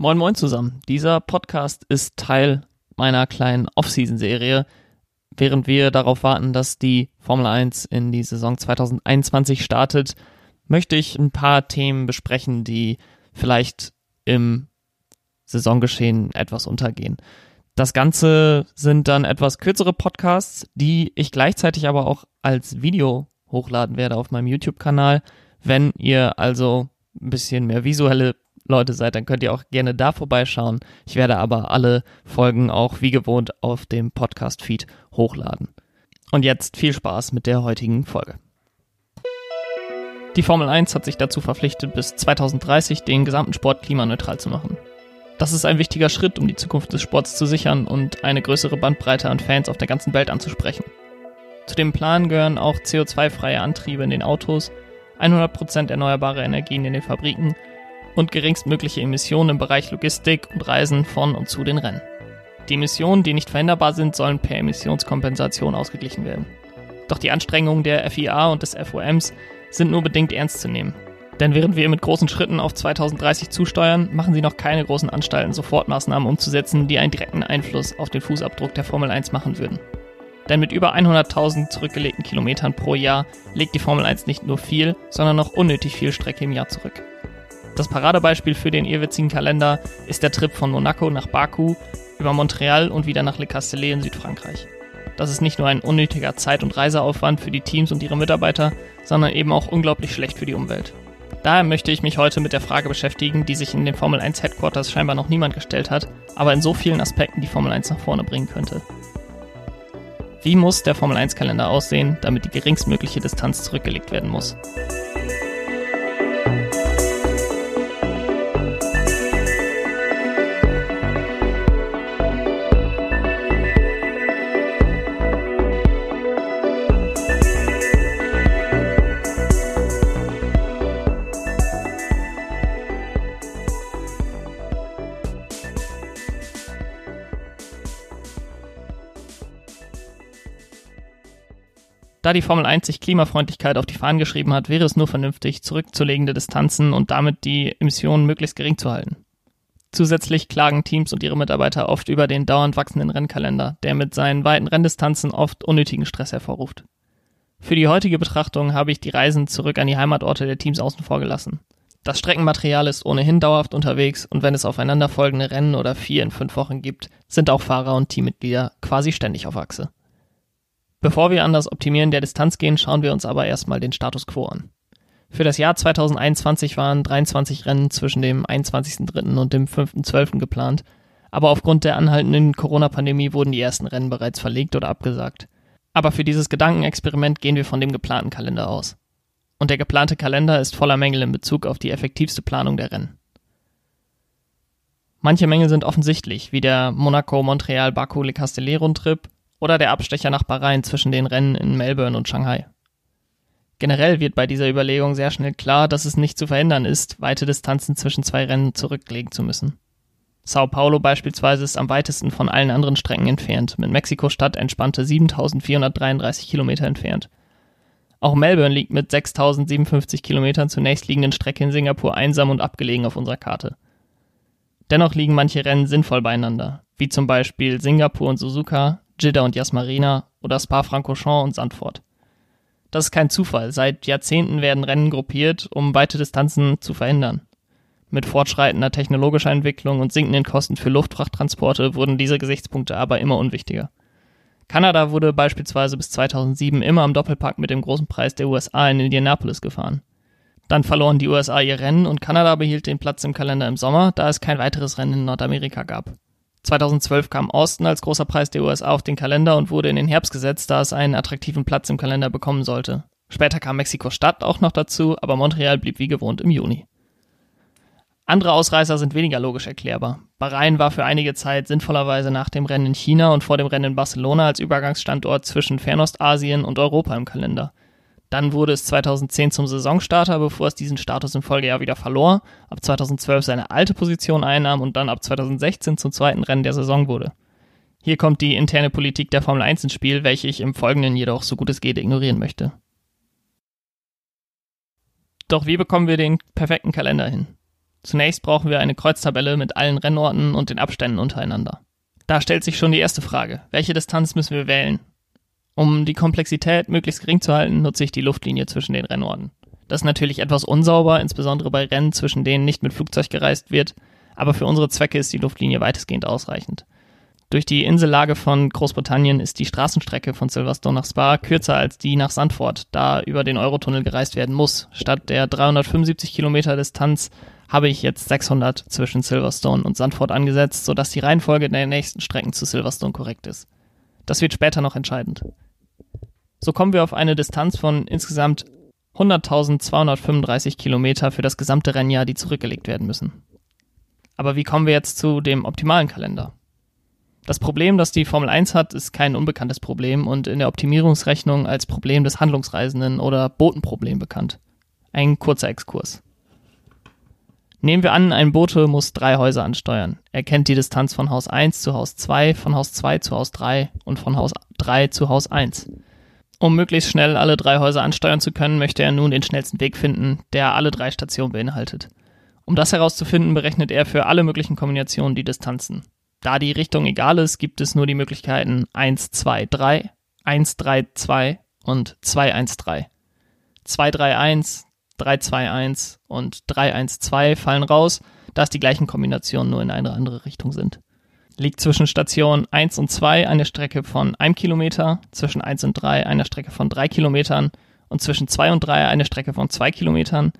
Moin Moin zusammen. Dieser Podcast ist Teil meiner kleinen Off-Season-Serie, während wir darauf warten, dass die Formel 1 in die Saison 2021 startet, möchte ich ein paar Themen besprechen, die vielleicht im Saisongeschehen etwas untergehen. Das Ganze sind dann etwas kürzere Podcasts, die ich gleichzeitig aber auch als Video hochladen werde auf meinem YouTube-Kanal. Wenn ihr also ein bisschen mehr visuelle Leute seid, dann könnt ihr auch gerne da vorbeischauen. Ich werde aber alle Folgen auch wie gewohnt auf dem Podcast-Feed hochladen. Und jetzt viel Spaß mit der heutigen Folge. Die Formel 1 hat sich dazu verpflichtet, bis 2030 den gesamten Sport klimaneutral zu machen. Das ist ein wichtiger Schritt, um die Zukunft des Sports zu sichern und eine größere Bandbreite an Fans auf der ganzen Welt anzusprechen. Zu dem Plan gehören auch CO2-freie Antriebe in den Autos, 100% erneuerbare Energien in den Fabriken und geringstmögliche Emissionen im Bereich Logistik und Reisen von und zu den Rennen. Die Emissionen, die nicht verhinderbar sind, sollen per Emissionskompensation ausgeglichen werden. Doch die Anstrengungen der FIA und des FOMs sind nur bedingt ernst zu nehmen. Denn während wir mit großen Schritten auf 2030 zusteuern, machen sie noch keine großen Anstalten, Sofortmaßnahmen umzusetzen, die einen direkten Einfluss auf den Fußabdruck der Formel 1 machen würden. Denn mit über 100.000 zurückgelegten Kilometern pro Jahr legt die Formel 1 nicht nur viel, sondern noch unnötig viel Strecke im Jahr zurück. Das Paradebeispiel für den irrwitzigen Kalender ist der Trip von Monaco nach Baku, über Montreal und wieder nach Le Castellet in Südfrankreich. Das ist nicht nur ein unnötiger Zeit- und Reiseaufwand für die Teams und ihre Mitarbeiter, sondern eben auch unglaublich schlecht für die Umwelt. Daher möchte ich mich heute mit der Frage beschäftigen, die sich in den Formel 1 Headquarters scheinbar noch niemand gestellt hat, aber in so vielen Aspekten die Formel 1 nach vorne bringen könnte. Wie muss der Formel 1 Kalender aussehen, damit die geringstmögliche Distanz zurückgelegt werden muss? Da die Formel 1 sich Klimafreundlichkeit auf die Fahnen geschrieben hat, wäre es nur vernünftig, zurückzulegende Distanzen und damit die Emissionen möglichst gering zu halten. Zusätzlich klagen Teams und ihre Mitarbeiter oft über den dauernd wachsenden Rennkalender, der mit seinen weiten Renndistanzen oft unnötigen Stress hervorruft. Für die heutige Betrachtung habe ich die Reisen zurück an die Heimatorte der Teams außen vor gelassen. Das Streckenmaterial ist ohnehin dauerhaft unterwegs und wenn es aufeinanderfolgende Rennen oder vier in fünf Wochen gibt, sind auch Fahrer und Teammitglieder quasi ständig auf Achse. Bevor wir an das Optimieren der Distanz gehen, schauen wir uns aber erstmal den Status quo an. Für das Jahr 2021 waren 23 Rennen zwischen dem 21.03. und dem 5.12. geplant, aber aufgrund der anhaltenden Corona-Pandemie wurden die ersten Rennen bereits verlegt oder abgesagt. Aber für dieses Gedankenexperiment gehen wir von dem geplanten Kalender aus. Und der geplante Kalender ist voller Mängel in Bezug auf die effektivste Planung der Rennen. Manche Mängel sind offensichtlich, wie der Monaco-Montreal-Baku-Le Castellet-Rundtrip oder der Abstecher nach Bahrain zwischen den Rennen in Melbourne und Shanghai. Generell wird bei dieser Überlegung sehr schnell klar, dass es nicht zu verhindern ist, weite Distanzen zwischen zwei Rennen zurücklegen zu müssen. Sao Paulo beispielsweise ist am weitesten von allen anderen Strecken entfernt, mit Mexiko-Stadt entspannte 7433 Kilometer entfernt. Auch Melbourne liegt mit 6057 Kilometern zur nächstliegenden Strecke in Singapur einsam und abgelegen auf unserer Karte. Dennoch liegen manche Rennen sinnvoll beieinander, wie zum Beispiel Singapur und Suzuka, Jeddah und Jasmarina oder Spa-Francorchamps und Sandford. Das ist kein Zufall. Seit Jahrzehnten werden Rennen gruppiert, um weite Distanzen zu verhindern. Mit fortschreitender technologischer Entwicklung und sinkenden Kosten für Luftfrachttransporte wurden diese Gesichtspunkte aber immer unwichtiger. Kanada wurde beispielsweise bis 2007 immer am Doppelpack mit dem großen Preis der USA in Indianapolis gefahren. Dann verloren die USA ihr Rennen und Kanada behielt den Platz im Kalender im Sommer, da es kein weiteres Rennen in Nordamerika gab. 2012 kam Austin als großer Preis der USA auf den Kalender und wurde in den Herbst gesetzt, da es einen attraktiven Platz im Kalender bekommen sollte. Später kam Mexiko-Stadt auch noch dazu, aber Montreal blieb wie gewohnt im Juni. Andere Ausreißer sind weniger logisch erklärbar. Bahrain war für einige Zeit sinnvollerweise nach dem Rennen in China und vor dem Rennen in Barcelona als Übergangsstandort zwischen Fernostasien und Europa im Kalender. Dann wurde es 2010 zum Saisonstarter, bevor es diesen Status im Folgejahr wieder verlor, ab 2012 seine alte Position einnahm und dann ab 2016 zum zweiten Rennen der Saison wurde. Hier kommt die interne Politik der Formel 1 ins Spiel, welche ich im Folgenden jedoch so gut es geht ignorieren möchte. Doch wie bekommen wir den perfekten Kalender hin? Zunächst brauchen wir eine Kreuztabelle mit allen Rennorten und den Abständen untereinander. Da stellt sich schon die erste Frage. Welche Distanz müssen wir wählen? Um die Komplexität möglichst gering zu halten, nutze ich die Luftlinie zwischen den Rennorten. Das ist natürlich etwas unsauber, insbesondere bei Rennen, zwischen denen nicht mit Flugzeug gereist wird, aber für unsere Zwecke ist die Luftlinie weitestgehend ausreichend. Durch die Insellage von Großbritannien ist die Straßenstrecke von Silverstone nach Spa kürzer als die nach Sandford, da über den Eurotunnel gereist werden muss. Statt der 375 Kilometer Distanz habe ich jetzt 600 zwischen Silverstone und Sandford angesetzt, sodass die Reihenfolge der nächsten Strecken zu Silverstone korrekt ist. Das wird später noch entscheidend. So kommen wir auf eine Distanz von insgesamt 100.235 Kilometer für das gesamte Rennjahr, die zurückgelegt werden müssen. Aber wie kommen wir jetzt zu dem optimalen Kalender? Das Problem, das die Formel 1 hat, ist kein unbekanntes Problem und in der Optimierungsrechnung als Problem des Handlungsreisenden oder Botenproblem bekannt. Ein kurzer Exkurs. Nehmen wir an, ein Bote muss drei Häuser ansteuern. Er kennt die Distanz von Haus 1 zu Haus 2, von Haus 2 zu Haus 3 und von Haus 3 zu Haus 1. Um möglichst schnell alle drei Häuser ansteuern zu können, möchte er nun den schnellsten Weg finden, der alle drei Stationen beinhaltet. Um das herauszufinden, berechnet er für alle möglichen Kombinationen die Distanzen. Da die Richtung egal ist, gibt es nur die Möglichkeiten 1, 2, 3, 1, 3, 2 und 2, 1, 3. 2, 3, 1, 3, 2, 1 und 3, 1, 2 fallen raus, da es die gleichen Kombinationen nur in eine andere Richtung sind. Liegt zwischen Station 1 und 2 eine Strecke von 1 Kilometer, zwischen 1 und 3 eine Strecke von 3 Kilometern und zwischen 2 und 3 eine Strecke von 2 Kilometern,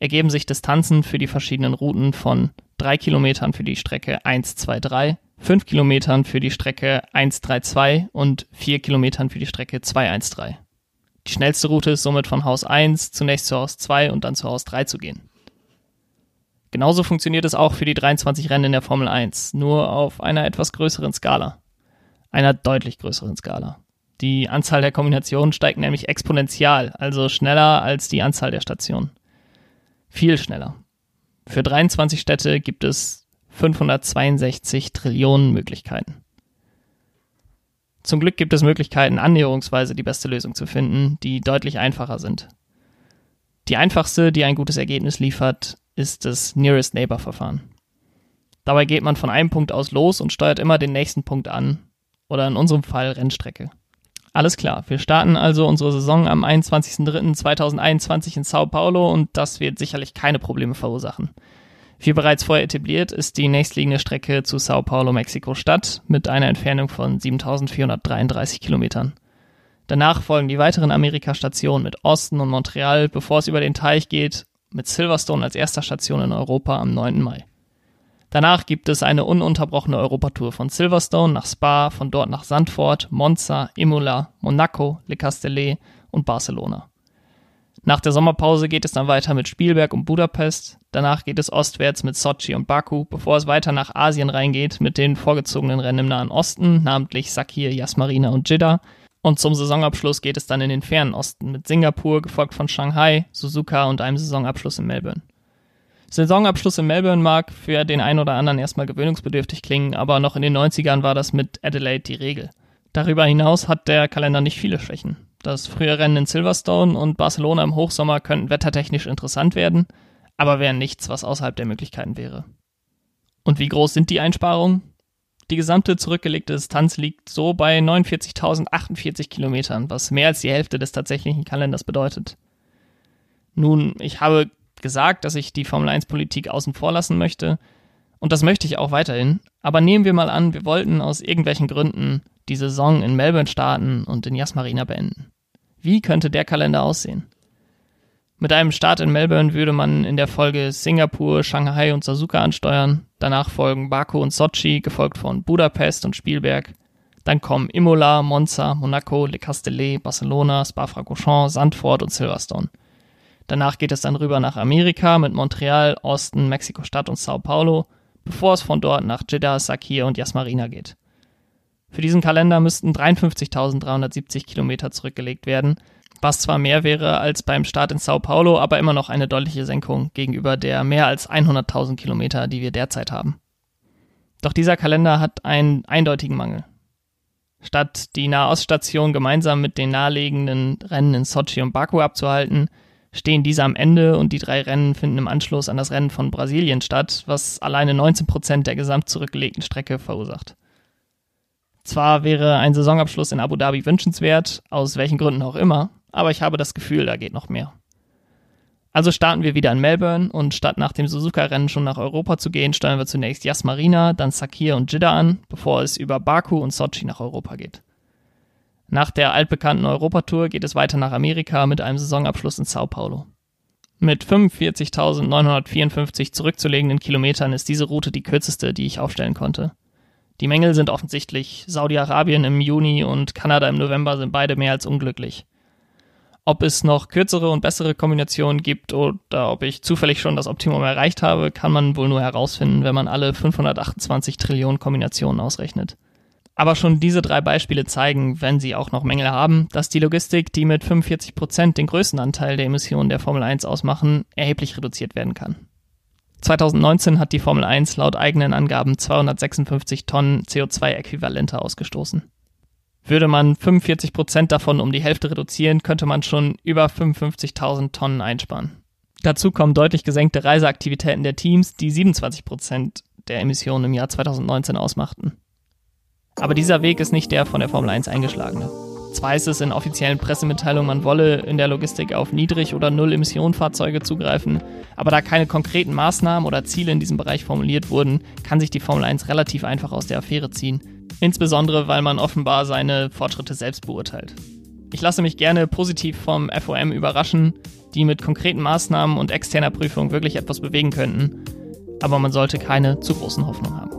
ergeben sich Distanzen für die verschiedenen Routen von 3 Kilometern für die Strecke 123, 5 Kilometern für die Strecke 132 und 4 Kilometern für die Strecke 213. Die schnellste Route ist somit von Haus 1 zunächst zu Haus 2 und dann zu Haus 3 zu gehen. Genauso funktioniert es auch für die 23 Rennen in der Formel 1, nur auf einer etwas größeren Skala. Einer deutlich größeren Skala. Die Anzahl der Kombinationen steigt nämlich exponentiell, also schneller als die Anzahl der Stationen. Viel schneller. Für 23 Städte gibt es 562 Trillionen Möglichkeiten. Zum Glück gibt es Möglichkeiten, annäherungsweise die beste Lösung zu finden, die deutlich einfacher sind. Die einfachste, die ein gutes Ergebnis liefert, ist das Nearest Neighbor Verfahren. Dabei geht man von einem Punkt aus los und steuert immer den nächsten Punkt an, oder in unserem Fall Rennstrecke. Alles klar, wir starten also unsere Saison am 21.03.2021 in Sao Paulo und das wird sicherlich keine Probleme verursachen. Wie bereits vorher etabliert, ist die nächstliegende Strecke zu Sao Paulo, Mexiko-Stadt mit einer Entfernung von 7433 Kilometern. Danach folgen die weiteren Amerika-Stationen mit Austin und Montreal, bevor es über den Teich geht, mit Silverstone als erster Station in Europa am 9. Mai. Danach gibt es eine ununterbrochene Europatour von Silverstone nach Spa, von dort nach Sandford, Monza, Imola, Monaco, Le Castellet und Barcelona. Nach der Sommerpause geht es dann weiter mit Spielberg und Budapest. Danach geht es ostwärts mit Sochi und Baku, bevor es weiter nach Asien reingeht mit den vorgezogenen Rennen im Nahen Osten, namentlich Sakir, Yasmarina und Jeddah. Und zum Saisonabschluss geht es dann in den fernen Osten mit Singapur, gefolgt von Shanghai, Suzuka und einem Saisonabschluss in Melbourne. Saisonabschluss in Melbourne mag für den einen oder anderen erstmal gewöhnungsbedürftig klingen, aber noch in den 90ern war das mit Adelaide die Regel. Darüber hinaus hat der Kalender nicht viele Schwächen. Das frühe Rennen in Silverstone und Barcelona im Hochsommer könnten wettertechnisch interessant werden, aber wären nichts, was außerhalb der Möglichkeiten wäre. Und wie groß sind die Einsparungen? Die gesamte zurückgelegte Distanz liegt so bei 49.048 Kilometern, was mehr als die Hälfte des tatsächlichen Kalenders bedeutet. Nun, ich habe gesagt, dass ich die Formel 1 Politik außen vor lassen möchte. Und das möchte ich auch weiterhin. Aber nehmen wir mal an, wir wollten aus irgendwelchen Gründen die Saison in Melbourne starten und in Yas Marina beenden. Wie könnte der Kalender aussehen? Mit einem Start in Melbourne würde man in der Folge Singapur, Shanghai und Suzuka ansteuern. Danach folgen Baku und Sochi, gefolgt von Budapest und Spielberg. Dann kommen Imola, Monza, Monaco, Le Castellet, Barcelona, Spa-Francorchamps, Sandford und Silverstone. Danach geht es dann rüber nach Amerika mit Montreal, Austin, Mexiko-Stadt und Sao Paulo, bevor es von dort nach Jeddah, Sakir und Yasmarina geht. Für diesen Kalender müssten 53.370 Kilometer zurückgelegt werden, was zwar mehr wäre als beim Start in Sao Paulo, aber immer noch eine deutliche Senkung gegenüber der mehr als 100.000 Kilometer, die wir derzeit haben. Doch dieser Kalender hat einen eindeutigen Mangel. Statt die Nahoststation gemeinsam mit den naheliegenden Rennen in Sochi und Baku abzuhalten, stehen diese am Ende und die drei Rennen finden im Anschluss an das Rennen von Brasilien statt, was alleine 19 Prozent der gesamt zurückgelegten Strecke verursacht. Zwar wäre ein Saisonabschluss in Abu Dhabi wünschenswert, aus welchen Gründen auch immer, aber ich habe das Gefühl, da geht noch mehr. Also starten wir wieder in Melbourne und statt nach dem Suzuka-Rennen schon nach Europa zu gehen, steuern wir zunächst Yas Marina, dann Sakir und Jeddah an, bevor es über Baku und Sochi nach Europa geht. Nach der altbekannten Europatour geht es weiter nach Amerika mit einem Saisonabschluss in Sao Paulo. Mit 45.954 zurückzulegenden Kilometern ist diese Route die kürzeste, die ich aufstellen konnte. Die Mängel sind offensichtlich. Saudi-Arabien im Juni und Kanada im November sind beide mehr als unglücklich. Ob es noch kürzere und bessere Kombinationen gibt oder ob ich zufällig schon das Optimum erreicht habe, kann man wohl nur herausfinden, wenn man alle 528 Trillionen Kombinationen ausrechnet. Aber schon diese drei Beispiele zeigen, wenn sie auch noch Mängel haben, dass die Logistik, die mit 45 Prozent den größten Anteil der Emissionen der Formel 1 ausmachen, erheblich reduziert werden kann. 2019 hat die Formel 1 laut eigenen Angaben 256 Tonnen CO2-Äquivalente ausgestoßen. Würde man 45 Prozent davon um die Hälfte reduzieren, könnte man schon über 55.000 Tonnen einsparen. Dazu kommen deutlich gesenkte Reiseaktivitäten der Teams, die 27 Prozent der Emissionen im Jahr 2019 ausmachten. Aber dieser Weg ist nicht der von der Formel 1 eingeschlagene. Jetzt es in offiziellen Pressemitteilungen, man wolle in der Logistik auf Niedrig- oder Null-Emissionen-Fahrzeuge zugreifen. Aber da keine konkreten Maßnahmen oder Ziele in diesem Bereich formuliert wurden, kann sich die Formel 1 relativ einfach aus der Affäre ziehen. Insbesondere, weil man offenbar seine Fortschritte selbst beurteilt. Ich lasse mich gerne positiv vom FOM überraschen, die mit konkreten Maßnahmen und externer Prüfung wirklich etwas bewegen könnten. Aber man sollte keine zu großen Hoffnungen haben.